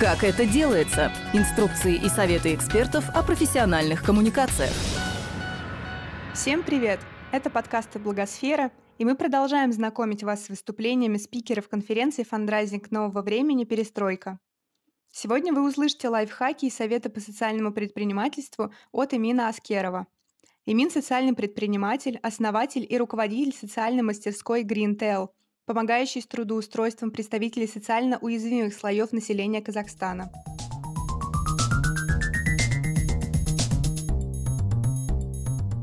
Как это делается? Инструкции и советы экспертов о профессиональных коммуникациях. Всем привет! Это подкасты «Благосфера», и мы продолжаем знакомить вас с выступлениями спикеров конференции «Фандрайзинг нового времени. Перестройка». Сегодня вы услышите лайфхаки и советы по социальному предпринимательству от Эмина Аскерова. Эмин – социальный предприниматель, основатель и руководитель социальной мастерской Greentel – помогающий с трудоустройством представителей социально уязвимых слоев населения Казахстана.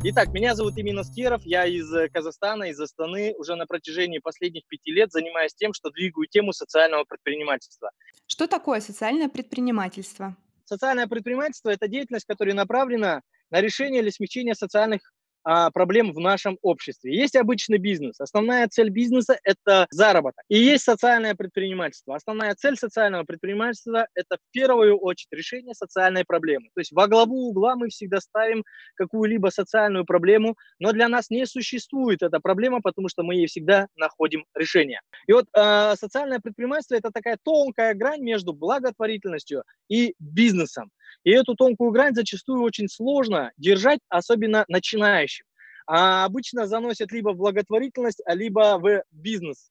Итак, меня зовут Имин Аскеров, я из э, Казахстана, из Астаны. Уже на протяжении последних пяти лет занимаюсь тем, что двигаю тему социального предпринимательства. Что такое социальное предпринимательство? Социальное предпринимательство – это деятельность, которая направлена на решение или смягчение социальных а, проблем в нашем обществе. Есть обычный бизнес. Основная цель бизнеса – это заработок. И есть социальное предпринимательство. Основная цель социального предпринимательства – это в первую очередь решение социальной проблемы. То есть во главу угла мы всегда ставим какую-либо социальную проблему, но для нас не существует эта проблема, потому что мы ей всегда находим решение. И вот э, социальное предпринимательство – это такая тонкая грань между благотворительностью и бизнесом. И эту тонкую грань зачастую очень сложно держать, особенно начинающим. А обычно заносят либо в благотворительность, а либо в бизнес.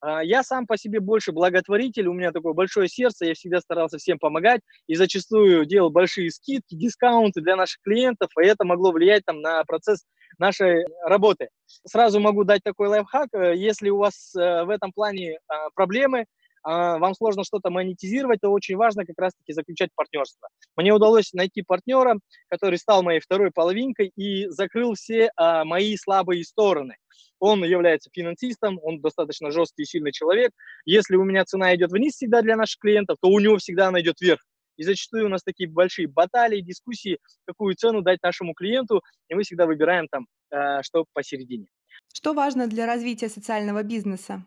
А я сам по себе больше благотворитель, у меня такое большое сердце, я всегда старался всем помогать и зачастую делал большие скидки, дискаунты для наших клиентов, и это могло влиять там, на процесс нашей работы. Сразу могу дать такой лайфхак, э, если у вас э, в этом плане а, проблемы, вам сложно что-то монетизировать, то очень важно как раз-таки заключать партнерство. Мне удалось найти партнера, который стал моей второй половинкой и закрыл все а, мои слабые стороны. Он является финансистом, он достаточно жесткий и сильный человек. Если у меня цена идет вниз всегда для наших клиентов, то у него всегда она идет вверх. И зачастую у нас такие большие баталии, дискуссии, какую цену дать нашему клиенту, и мы всегда выбираем там, э, что посередине. Что важно для развития социального бизнеса?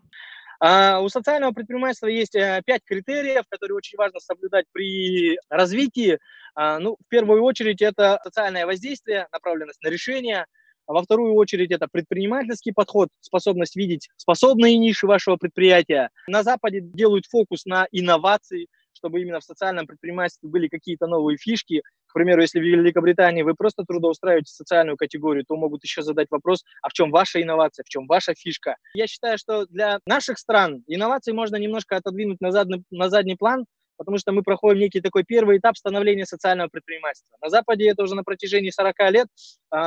А у социального предпринимательства есть э, пять критериев, которые очень важно соблюдать при развитии. А, ну, в первую очередь это социальное воздействие, направленность на решение. Во вторую очередь это предпринимательский подход, способность видеть способные ниши вашего предприятия. На Западе делают фокус на инновации, чтобы именно в социальном предпринимательстве были какие-то новые фишки, к примеру, если в Великобритании вы просто трудоустраиваете социальную категорию, то могут еще задать вопрос, а в чем ваша инновация, в чем ваша фишка. Я считаю, что для наших стран инновации можно немножко отодвинуть на задний, на задний план, потому что мы проходим некий такой первый этап становления социального предпринимательства. На Западе это уже на протяжении 40 лет э,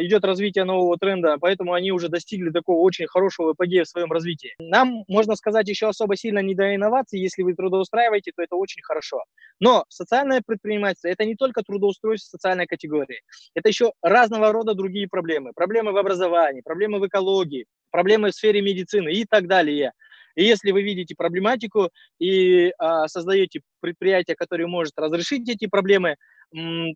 идет развитие нового тренда, поэтому они уже достигли такого очень хорошего эпогея в своем развитии. Нам, можно сказать, еще особо сильно не до инноваций. Если вы трудоустраиваете, то это очень хорошо. Но социальное предпринимательство – это не только трудоустройство социальной категории. Это еще разного рода другие проблемы. Проблемы в образовании, проблемы в экологии, проблемы в сфере медицины и так далее. И если вы видите проблематику и а, создаете предприятие, которое может разрешить эти проблемы,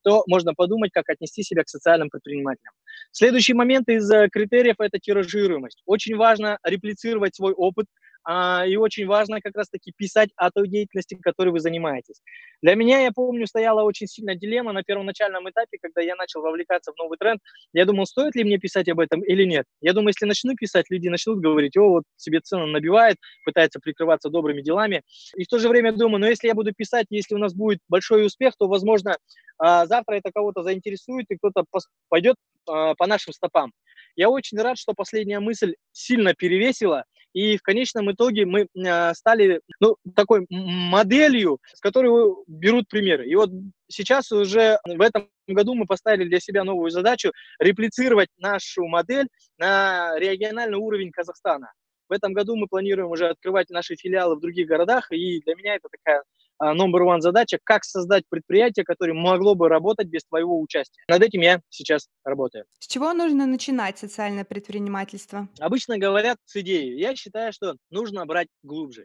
то можно подумать, как отнести себя к социальным предпринимателям. Следующий момент из э, критериев – это тиражируемость. Очень важно реплицировать свой опыт – и очень важно как раз-таки писать о той деятельности, которой вы занимаетесь. Для меня, я помню, стояла очень сильная дилемма на первоначальном этапе, когда я начал вовлекаться в новый тренд. Я думал, стоит ли мне писать об этом или нет. Я думаю, если начну писать, люди начнут говорить, о, вот себе цену набивает, пытается прикрываться добрыми делами. И в то же время думаю, но если я буду писать, если у нас будет большой успех, то, возможно, а, завтра это кого-то заинтересует, и кто-то пойдет а, по нашим стопам. Я очень рад, что последняя мысль сильно перевесила, и в конечном итоге мы а, стали ну, такой моделью, с которой берут примеры. И вот сейчас уже в этом году мы поставили для себя новую задачу реплицировать нашу модель на региональный уровень Казахстана. В этом году мы планируем уже открывать наши филиалы в других городах, и для меня это такая а, number one задача, как создать предприятие, которое могло бы работать без твоего участия. Над этим я сейчас работаю. С чего нужно начинать социальное предпринимательство? Обычно говорят с идеей. Я считаю, что нужно брать глубже.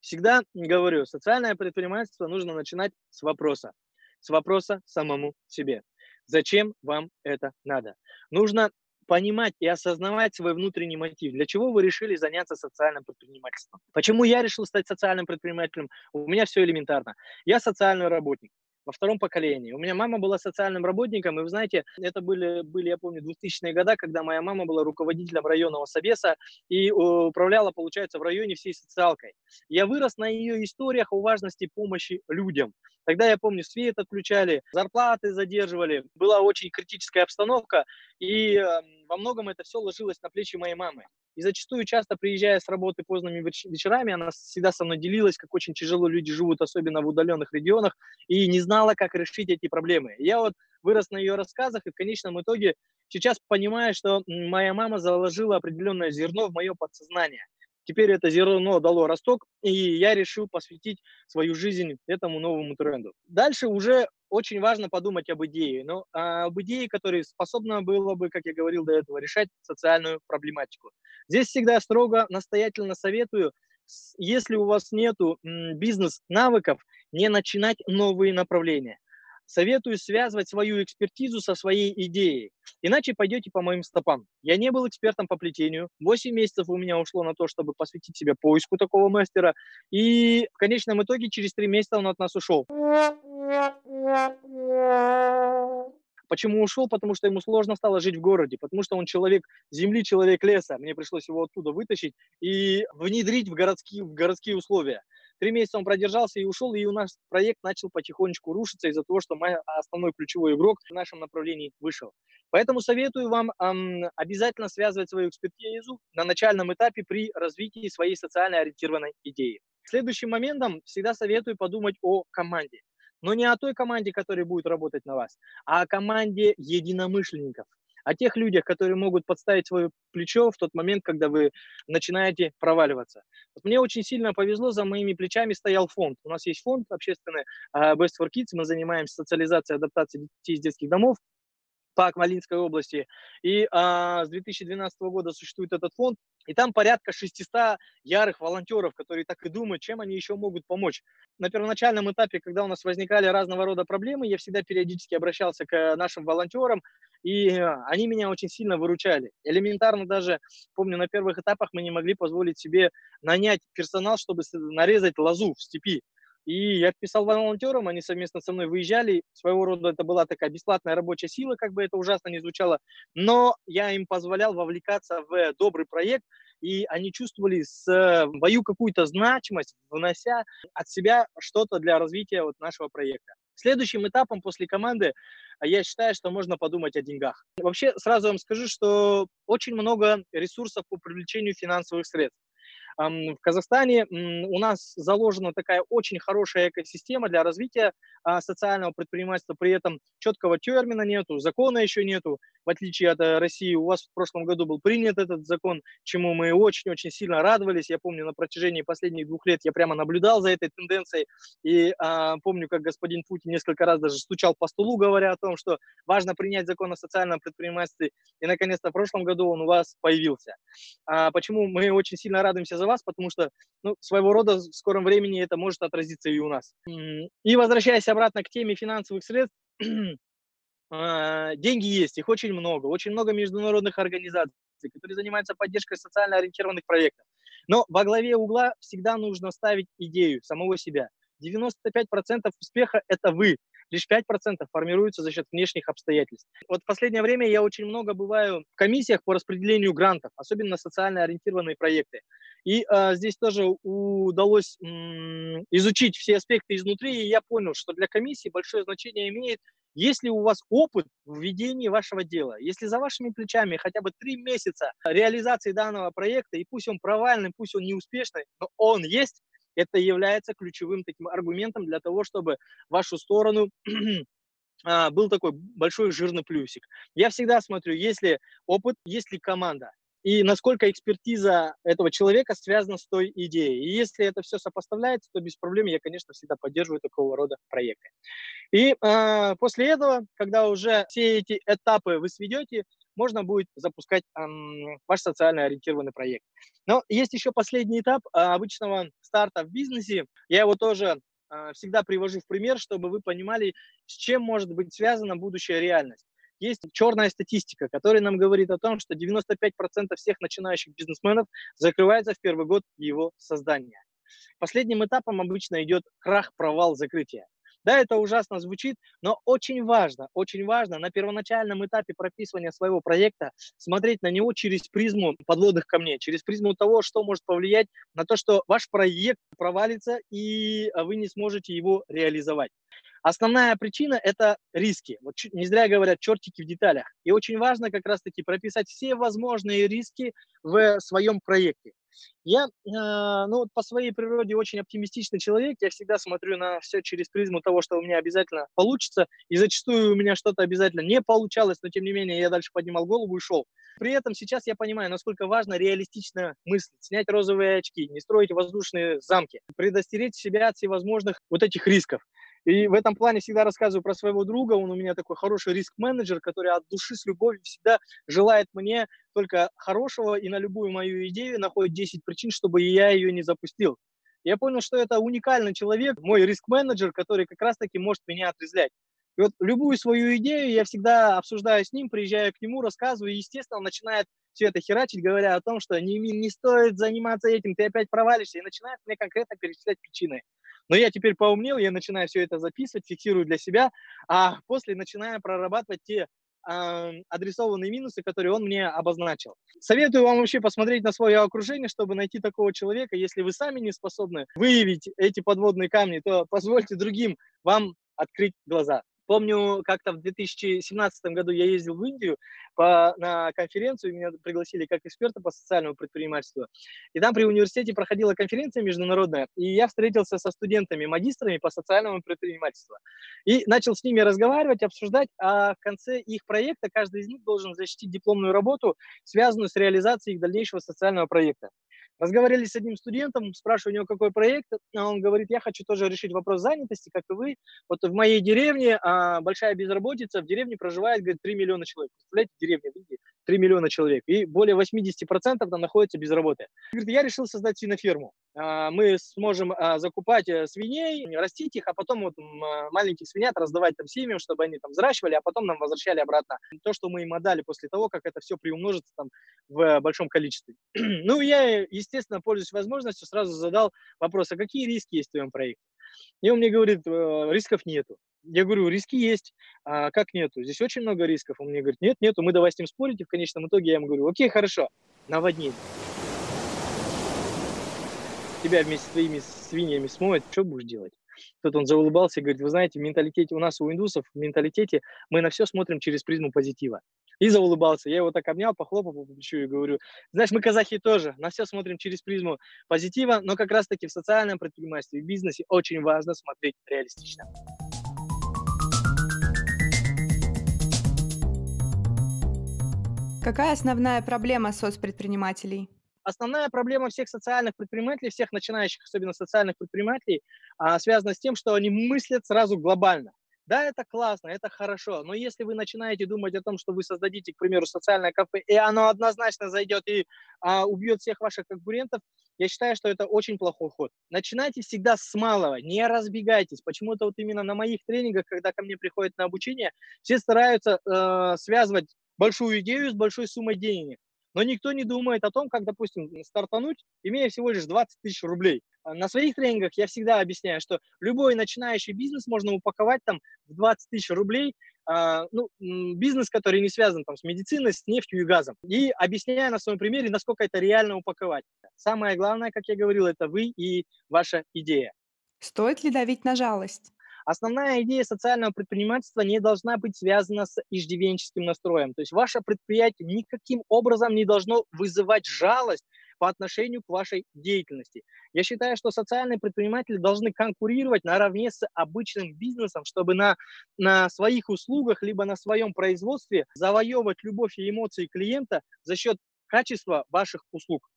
Всегда говорю, социальное предпринимательство нужно начинать с вопроса. С вопроса самому себе. Зачем вам это надо? Нужно понимать и осознавать свой внутренний мотив. Для чего вы решили заняться социальным предпринимательством? Почему я решил стать социальным предпринимателем? У меня все элементарно. Я социальный работник. Во втором поколении. У меня мама была социальным работником, и вы знаете, это были, были я помню, 2000-е годы, когда моя мама была руководителем районного совеса и управляла, получается, в районе всей социалкой. Я вырос на ее историях о важности помощи людям. Тогда, я помню, свет отключали, зарплаты задерживали, была очень критическая обстановка, и эм, во многом это все ложилось на плечи моей мамы. И зачастую, часто приезжая с работы поздними вечерами, она всегда со мной делилась, как очень тяжело люди живут, особенно в удаленных регионах, и не знала, как решить эти проблемы. Я вот вырос на ее рассказах, и в конечном итоге сейчас понимаю, что моя мама заложила определенное зерно в мое подсознание. Теперь это зерно дало росток, и я решил посвятить свою жизнь этому новому тренду. Дальше уже очень важно подумать об идее, но а, об идее, которая способна была бы, как я говорил до этого, решать социальную проблематику. Здесь всегда строго, настоятельно советую, если у вас нет бизнес-навыков, не начинать новые направления советую связывать свою экспертизу со своей идеей, иначе пойдете по моим стопам. Я не был экспертом по плетению, 8 месяцев у меня ушло на то, чтобы посвятить себя поиску такого мастера, и в конечном итоге через 3 месяца он от нас ушел. Почему ушел? Потому что ему сложно стало жить в городе, потому что он человек земли, человек леса. Мне пришлось его оттуда вытащить и внедрить в городские, в городские условия. Три месяца он продержался и ушел, и у нас проект начал потихонечку рушиться из-за того, что мой основной ключевой игрок в нашем направлении вышел. Поэтому советую вам эм, обязательно связывать свою экспертизу на начальном этапе при развитии своей социально ориентированной идеи. Следующим моментом всегда советую подумать о команде. Но не о той команде, которая будет работать на вас, а о команде единомышленников о тех людях, которые могут подставить свое плечо в тот момент, когда вы начинаете проваливаться. Вот мне очень сильно повезло, за моими плечами стоял фонд. У нас есть фонд общественный а, Best for Kids, мы занимаемся социализацией, адаптацией детей из детских домов по Акмалинской области. И а, с 2012 года существует этот фонд, и там порядка 600 ярых волонтеров, которые так и думают, чем они еще могут помочь. На первоначальном этапе, когда у нас возникали разного рода проблемы, я всегда периодически обращался к нашим волонтерам, и они меня очень сильно выручали. Элементарно даже, помню, на первых этапах мы не могли позволить себе нанять персонал, чтобы нарезать лозу в степи. И я писал волонтерам, они совместно со мной выезжали. Своего рода это была такая бесплатная рабочая сила, как бы это ужасно не звучало. Но я им позволял вовлекаться в добрый проект, и они чувствовали свою какую-то значимость, внося от себя что-то для развития вот нашего проекта. Следующим этапом после команды я считаю, что можно подумать о деньгах. Вообще, сразу вам скажу, что очень много ресурсов по привлечению финансовых средств. В Казахстане у нас заложена такая очень хорошая экосистема для развития а, социального предпринимательства, при этом четкого термина нету, закона еще нету, в отличие от э, России. У вас в прошлом году был принят этот закон, чему мы очень-очень сильно радовались. Я помню, на протяжении последних двух лет я прямо наблюдал за этой тенденцией, и а, помню, как господин Путин несколько раз даже стучал по столу, говоря о том, что важно принять закон о социальном предпринимательстве, и наконец-то в прошлом году он у вас появился. А, почему мы очень сильно радуемся за вас, потому что ну, своего рода в скором времени это может отразиться и у нас. И возвращаясь обратно к теме финансовых средств, деньги есть, их очень много, очень много международных организаций, которые занимаются поддержкой социально ориентированных проектов. Но во главе угла всегда нужно ставить идею самого себя. 95% успеха – это вы лишь 5% формируются за счет внешних обстоятельств. Вот в последнее время я очень много бываю в комиссиях по распределению грантов, особенно социально ориентированные проекты. И э, здесь тоже удалось м, изучить все аспекты изнутри, и я понял, что для комиссии большое значение имеет, если у вас опыт в ведении вашего дела, если за вашими плечами хотя бы три месяца реализации данного проекта, и пусть он провальный, пусть он неуспешный, но он есть, это является ключевым таким аргументом для того, чтобы вашу сторону а, был такой большой жирный плюсик. Я всегда смотрю, есть ли опыт, есть ли команда и насколько экспертиза этого человека связана с той идеей. И если это все сопоставляется, то без проблем я, конечно, всегда поддерживаю такого рода проекты. И э, после этого, когда уже все эти этапы вы сведете, можно будет запускать эм, ваш социально ориентированный проект. Но есть еще последний этап э, обычного старта в бизнесе. Я его тоже э, всегда привожу в пример, чтобы вы понимали, с чем может быть связана будущая реальность. Есть черная статистика, которая нам говорит о том, что 95% всех начинающих бизнесменов закрывается в первый год его создания. Последним этапом обычно идет крах, провал, закрытие. Да, это ужасно звучит, но очень важно, очень важно на первоначальном этапе прописывания своего проекта смотреть на него через призму подводных камней, через призму того, что может повлиять на то, что ваш проект провалится и вы не сможете его реализовать. Основная причина – это риски. Вот не зря говорят чертики в деталях. И очень важно как раз-таки прописать все возможные риски в своем проекте. Я, э, ну вот по своей природе очень оптимистичный человек, я всегда смотрю на все через призму того, что у меня обязательно получится, и зачастую у меня что-то обязательно не получалось, но тем не менее я дальше поднимал голову и шел. При этом сейчас я понимаю, насколько важно реалистично мыслить, снять розовые очки, не строить воздушные замки, предостеречь себя от всевозможных вот этих рисков. И в этом плане всегда рассказываю про своего друга. Он у меня такой хороший риск-менеджер, который от души с любовью всегда желает мне только хорошего и на любую мою идею находит 10 причин, чтобы я ее не запустил. Я понял, что это уникальный человек, мой риск-менеджер, который как раз-таки может меня отрезвлять. И вот любую свою идею я всегда обсуждаю с ним, приезжаю к нему, рассказываю, и, естественно, он начинает все это херачить, говоря о том, что не, не стоит заниматься этим, ты опять провалишься, и начинает мне конкретно перечислять причины. Но я теперь поумнел, я начинаю все это записывать, фиксирую для себя, а после начинаю прорабатывать те э, адресованные минусы, которые он мне обозначил. Советую вам вообще посмотреть на свое окружение, чтобы найти такого человека. Если вы сами не способны выявить эти подводные камни, то позвольте другим вам открыть глаза. Помню, как-то в 2017 году я ездил в Индию по, на конференцию, меня пригласили как эксперта по социальному предпринимательству. И там при университете проходила конференция международная, и я встретился со студентами, магистрами по социальному предпринимательству. И начал с ними разговаривать, обсуждать, а в конце их проекта каждый из них должен защитить дипломную работу, связанную с реализацией их дальнейшего социального проекта. Разговаривали с одним студентом, спрашиваю у него, какой проект, а он говорит, я хочу тоже решить вопрос занятости, как и вы. Вот в моей деревне а, большая безработица, в деревне проживает, говорит, 3 миллиона человек. Представляете, деревня в Индии, 3 миллиона человек, и более 80% там находится без работы. Говорит, я решил создать свиноферму. А, мы сможем а, закупать э, свиней, растить их, а потом вот а, маленьких свинят раздавать там семьям, чтобы они там взращивали, а потом нам возвращали обратно то, что мы им отдали после того, как это все приумножится там в большом количестве. ну, я, естественно, пользуясь возможностью, сразу задал вопрос, а какие риски есть в твоем проекте? И он мне говорит, «Э, рисков нету. Я говорю, риски есть, а как нету? Здесь очень много рисков. Он мне говорит, нет, нету, мы давай с ним спорить. И в конечном итоге я ему говорю, окей, хорошо, наводнение тебя вместе с твоими свиньями смоет, что будешь делать? Тут он заулыбался и говорит, вы знаете, в менталитете, у нас у индусов в менталитете мы на все смотрим через призму позитива. И заулыбался. Я его так обнял, похлопал по плечу и говорю, знаешь, мы казахи тоже на все смотрим через призму позитива, но как раз-таки в социальном предпринимательстве, в бизнесе очень важно смотреть реалистично. Какая основная проблема соцпредпринимателей? Основная проблема всех социальных предпринимателей, всех начинающих, особенно социальных предпринимателей, а, связана с тем, что они мыслят сразу глобально. Да, это классно, это хорошо, но если вы начинаете думать о том, что вы создадите, к примеру, социальное кафе, и оно однозначно зайдет и а, убьет всех ваших конкурентов, я считаю, что это очень плохой ход. Начинайте всегда с малого, не разбегайтесь. Почему-то вот именно на моих тренингах, когда ко мне приходят на обучение, все стараются э, связывать большую идею с большой суммой денег. Но никто не думает о том, как, допустим, стартануть, имея всего лишь 20 тысяч рублей. А на своих тренингах я всегда объясняю, что любой начинающий бизнес можно упаковать там в 20 тысяч рублей, Uh, ну, бизнес, который не связан там, с медициной, с нефтью и газом. И объясняя на своем примере, насколько это реально упаковать. Самое главное, как я говорил, это вы и ваша идея. Стоит ли давить на жалость? Основная идея социального предпринимательства не должна быть связана с иждивенческим настроем. То есть ваше предприятие никаким образом не должно вызывать жалость по отношению к вашей деятельности. Я считаю, что социальные предприниматели должны конкурировать наравне с обычным бизнесом, чтобы на, на своих услугах либо на своем производстве завоевывать любовь и эмоции клиента за счет качества ваших услуг.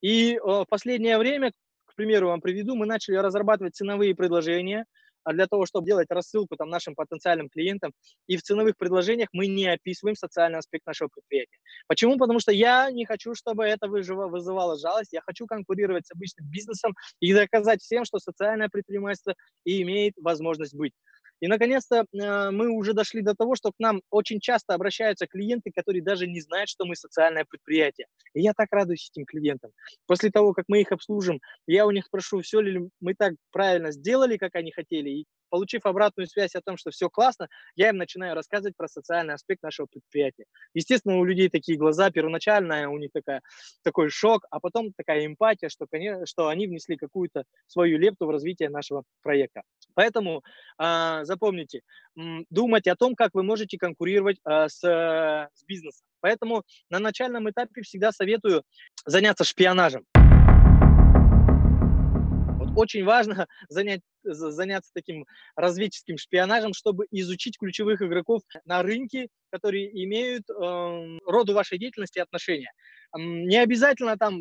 И э, в последнее время, к примеру, вам приведу, мы начали разрабатывать ценовые предложения – для того, чтобы делать рассылку там, нашим потенциальным клиентам. И в ценовых предложениях мы не описываем социальный аспект нашего предприятия. Почему? Потому что я не хочу, чтобы это вызывало жалость. Я хочу конкурировать с обычным бизнесом и доказать всем, что социальное предпринимательство имеет возможность быть. И, наконец-то, э, мы уже дошли до того, что к нам очень часто обращаются клиенты, которые даже не знают, что мы социальное предприятие. И я так радуюсь этим клиентам. После того, как мы их обслужим, я у них спрошу, все ли мы так правильно сделали, как они хотели, и получив обратную связь о том, что все классно, я им начинаю рассказывать про социальный аспект нашего предприятия. Естественно, у людей такие глаза, первоначально у них такая, такой шок, а потом такая эмпатия, что, конечно, что они внесли какую-то свою лепту в развитие нашего проекта. Поэтому э, запомните, думать о том, как вы можете конкурировать э, с, с бизнесом. Поэтому на начальном этапе всегда советую заняться шпионажем. Вот очень важно занять, заняться таким разведческим шпионажем, чтобы изучить ключевых игроков на рынке, которые имеют э, роду вашей деятельности отношения. Не обязательно там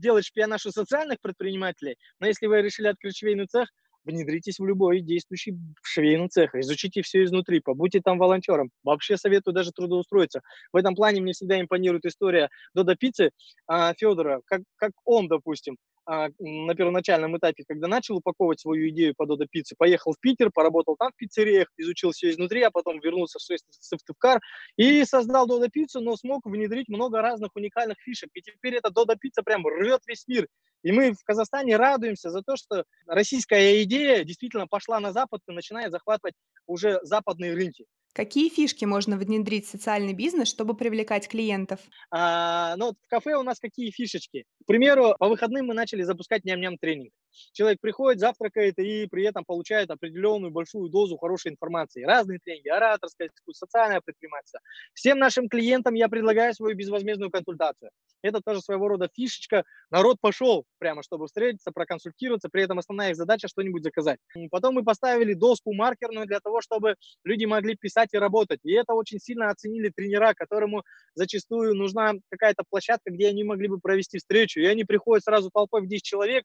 делать шпионаж у социальных предпринимателей, но если вы решили открыть швейный цех, внедритесь в любой действующий швейный цех, изучите все изнутри, побудьте там волонтером. Вообще советую даже трудоустроиться. В этом плане мне всегда импонирует история Дода Пиццы а, Федора, как, как он, допустим, на первоначальном этапе, когда начал упаковывать свою идею по Додо Пицце, поехал в Питер, поработал там в пиццериях, изучил все изнутри, а потом вернулся в Сыктывкар и создал Додо Пиццу, но смог внедрить много разных уникальных фишек. И теперь эта Додо Пицца прям рвет весь мир. И мы в Казахстане радуемся за то, что российская идея действительно пошла на Запад и начинает захватывать уже западные рынки. Какие фишки можно внедрить в социальный бизнес, чтобы привлекать клиентов? А, ну, в кафе у нас какие фишечки? К примеру, по выходным мы начали запускать ням-ням тренинг. Человек приходит, завтракает и при этом получает определенную большую дозу хорошей информации. Разные тренинги, ораторское искусство, социальное предпринимательство. Всем нашим клиентам я предлагаю свою безвозмездную консультацию. Это тоже своего рода фишечка. Народ пошел прямо, чтобы встретиться, проконсультироваться, при этом основная их задача что-нибудь заказать. Потом мы поставили доску маркерную для того, чтобы люди могли писать и работать. И это очень сильно оценили тренера, которому зачастую нужна какая-то площадка, где они могли бы провести встречу. И они приходят сразу толпой в 10 человек,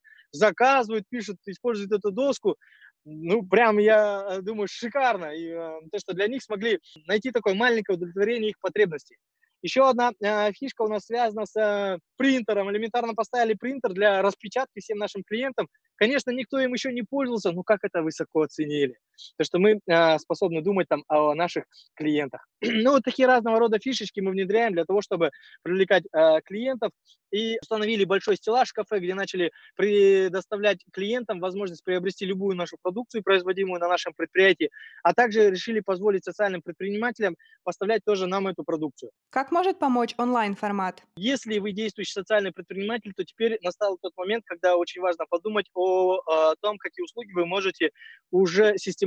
заказывают, пишут, используют эту доску. Ну, прям, я думаю, шикарно. И э, то, что для них смогли найти такое маленькое удовлетворение их потребностей. Еще одна э, фишка у нас связана с э, принтером. Элементарно поставили принтер для распечатки всем нашим клиентам. Конечно, никто им еще не пользовался, но как это высоко оценили. То, что мы э, способны думать там о наших клиентах. ну, вот такие разного рода фишечки мы внедряем для того, чтобы привлекать э, клиентов. И установили большой стеллаж в кафе, где начали предоставлять клиентам возможность приобрести любую нашу продукцию, производимую на нашем предприятии, а также решили позволить социальным предпринимателям поставлять тоже нам эту продукцию. Как может помочь онлайн-формат? Если вы действующий социальный предприниматель, то теперь настал тот момент, когда очень важно подумать о, о том, какие услуги вы можете уже систематизировать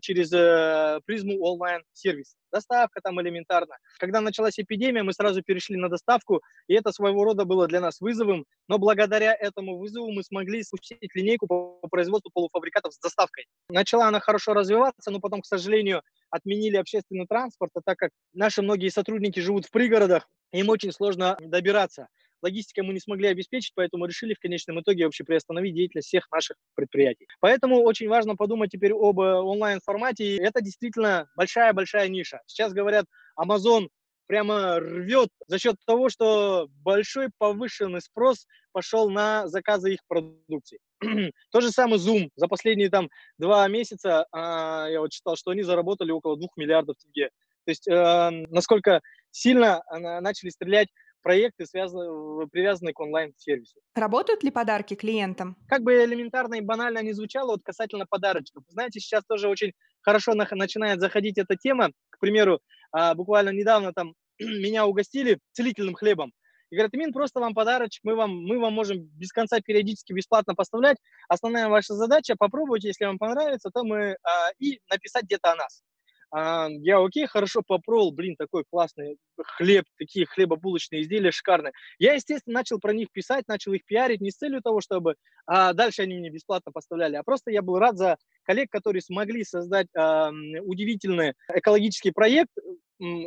через э, призму онлайн-сервиса доставка там элементарно. Когда началась эпидемия, мы сразу перешли на доставку, и это своего рода было для нас вызовом, но благодаря этому вызову мы смогли спустить линейку по производству полуфабрикатов с доставкой. Начала она хорошо развиваться, но потом, к сожалению, отменили общественный транспорт, а так как наши многие сотрудники живут в пригородах, им очень сложно добираться. Логистикой мы не смогли обеспечить, поэтому решили в конечном итоге вообще приостановить деятельность всех наших предприятий. Поэтому очень важно подумать теперь об э, онлайн-формате. Это действительно большая-большая ниша. Сейчас говорят, Amazon прямо рвет за счет того, что большой повышенный спрос пошел на заказы их продукции. То же самое Zoom. За последние там два месяца а, я вот читал, что они заработали около двух миллиардов тенге. То есть э, насколько сильно э, начали стрелять проекты, связаны, привязанные к онлайн-сервису. Работают ли подарки клиентам? Как бы элементарно и банально не звучало, вот касательно подарочков. Знаете, сейчас тоже очень хорошо на, начинает заходить эта тема. К примеру, а, буквально недавно там меня угостили целительным хлебом. И говорят, Мин, просто вам подарочек, мы вам, мы вам можем без конца периодически бесплатно поставлять. Основная ваша задача, попробуйте, если вам понравится, то мы а, и написать где-то о нас. А, я окей, хорошо попробовал, блин, такой классный хлеб, такие хлебобулочные изделия шикарные. Я, естественно, начал про них писать, начал их пиарить не с целью того, чтобы а дальше они мне бесплатно поставляли, а просто я был рад за коллег, которые смогли создать а, удивительный экологический проект,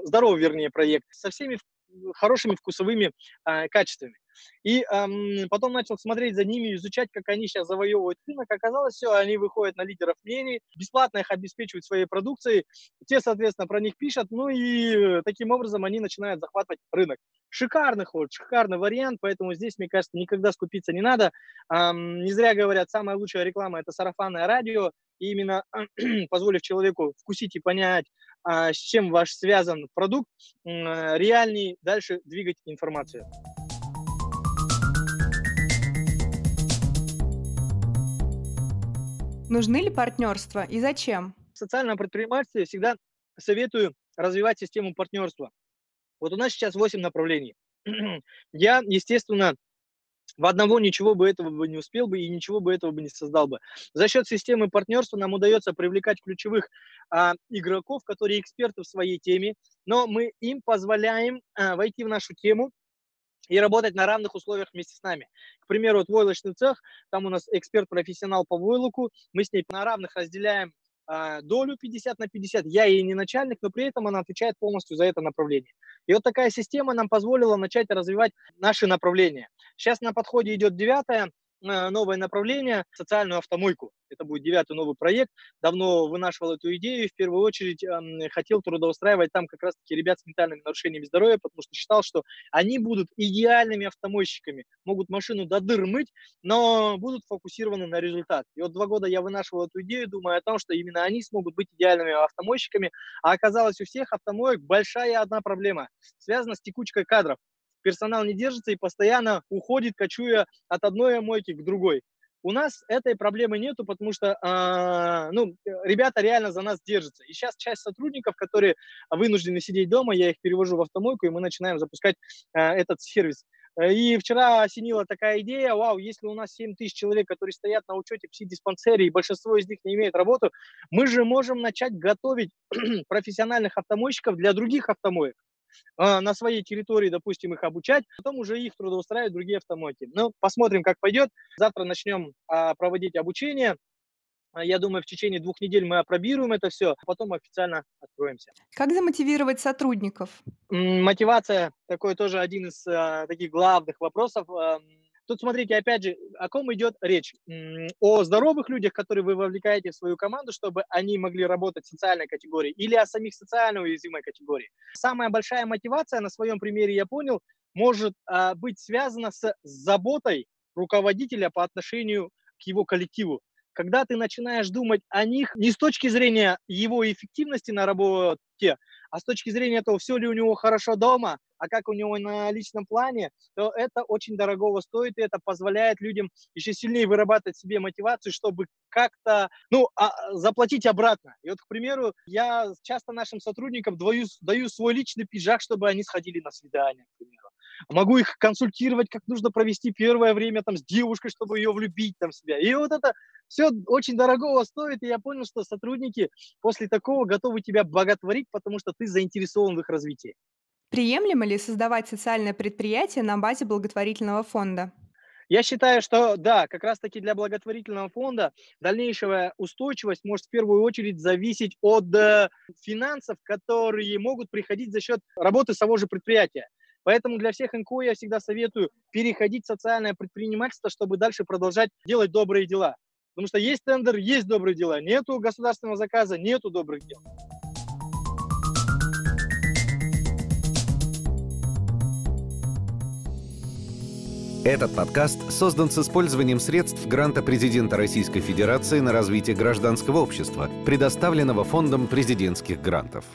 здоровый, вернее, проект, со всеми хорошими вкусовыми а, качествами. И эм, потом начал смотреть за ними, изучать, как они сейчас завоевывают рынок. Оказалось, все, они выходят на лидеров мнений, бесплатно их обеспечивают своей продукцией. Те, соответственно, про них пишут, ну и таким образом они начинают захватывать рынок. Шикарный ход, шикарный вариант, поэтому здесь, мне кажется, никогда скупиться не надо. Эм, не зря говорят, самая лучшая реклама – это сарафанное радио. И именно позволив человеку вкусить и понять, а, с чем ваш связан продукт, реальней дальше двигать информацию. Нужны ли партнерства и зачем? В социальном предпринимательстве всегда советую развивать систему партнерства. Вот у нас сейчас 8 направлений. Я, естественно, в одного ничего бы этого бы не успел бы и ничего бы этого бы не создал бы. За счет системы партнерства нам удается привлекать ключевых а, игроков, которые эксперты в своей теме, но мы им позволяем а, войти в нашу тему и работать на равных условиях вместе с нами. К примеру, вот войлочный цех, там у нас эксперт-профессионал по войлоку, мы с ней на равных разделяем долю 50 на 50. Я ей не начальник, но при этом она отвечает полностью за это направление. И вот такая система нам позволила начать развивать наши направления. Сейчас на подходе идет девятое, э, новое направление – социальную автомойку. Это будет девятый новый проект, давно вынашивал эту идею, в первую очередь э, хотел трудоустраивать там как раз-таки ребят с ментальными нарушениями здоровья, потому что считал, что они будут идеальными автомойщиками, могут машину до дыр мыть, но будут фокусированы на результат. И вот два года я вынашивал эту идею, думая о том, что именно они смогут быть идеальными автомойщиками, а оказалось у всех автомоек большая одна проблема, связана с текучкой кадров персонал не держится и постоянно уходит, кочуя от одной мойки к другой. У нас этой проблемы нету, потому что э, ну, ребята реально за нас держатся. И сейчас часть сотрудников, которые вынуждены сидеть дома, я их перевожу в автомойку, и мы начинаем запускать э, этот сервис. И вчера осенила такая идея, вау, если у нас 7 тысяч человек, которые стоят на учете в пси-диспансере, и большинство из них не имеет работу, мы же можем начать готовить профессиональных автомойщиков для других автомоек. А, на своей территории, допустим, их обучать, потом уже их трудоустраивать другие автомойки. Ну, посмотрим, как пойдет. Завтра начнем а, проводить обучение. А, я думаю, в течение двух недель мы опробируем это все, а потом официально откроемся. Как замотивировать сотрудников? Мотивация такой тоже один из таких главных вопросов. Тут смотрите, опять же, о ком идет речь? О здоровых людях, которые вы вовлекаете в свою команду, чтобы они могли работать в социальной категории, или о самих социально уязвимой категории. Самая большая мотивация, на своем примере я понял, может а, быть связана с заботой руководителя по отношению к его коллективу. Когда ты начинаешь думать о них не с точки зрения его эффективности на работе, а с точки зрения того, все ли у него хорошо дома, а как у него на личном плане, то это очень дорогого стоит, и это позволяет людям еще сильнее вырабатывать себе мотивацию, чтобы как-то, ну, а, заплатить обратно. И вот, к примеру, я часто нашим сотрудникам даю, даю свой личный пиджак, чтобы они сходили на свидание, к примеру. Могу их консультировать, как нужно провести первое время там с девушкой, чтобы ее влюбить там в себя. И вот это все очень дорогого стоит, и я понял, что сотрудники после такого готовы тебя боготворить, потому что ты заинтересован в их развитии. Приемлемо ли создавать социальное предприятие на базе благотворительного фонда? Я считаю, что да, как раз-таки для благотворительного фонда дальнейшая устойчивость может в первую очередь зависеть от э, финансов, которые могут приходить за счет работы самого же предприятия. Поэтому для всех НКО я всегда советую переходить в социальное предпринимательство, чтобы дальше продолжать делать добрые дела. Потому что есть тендер, есть добрые дела. Нету государственного заказа, нету добрых дел. Этот подкаст создан с использованием средств гранта президента Российской Федерации на развитие гражданского общества, предоставленного Фондом президентских грантов.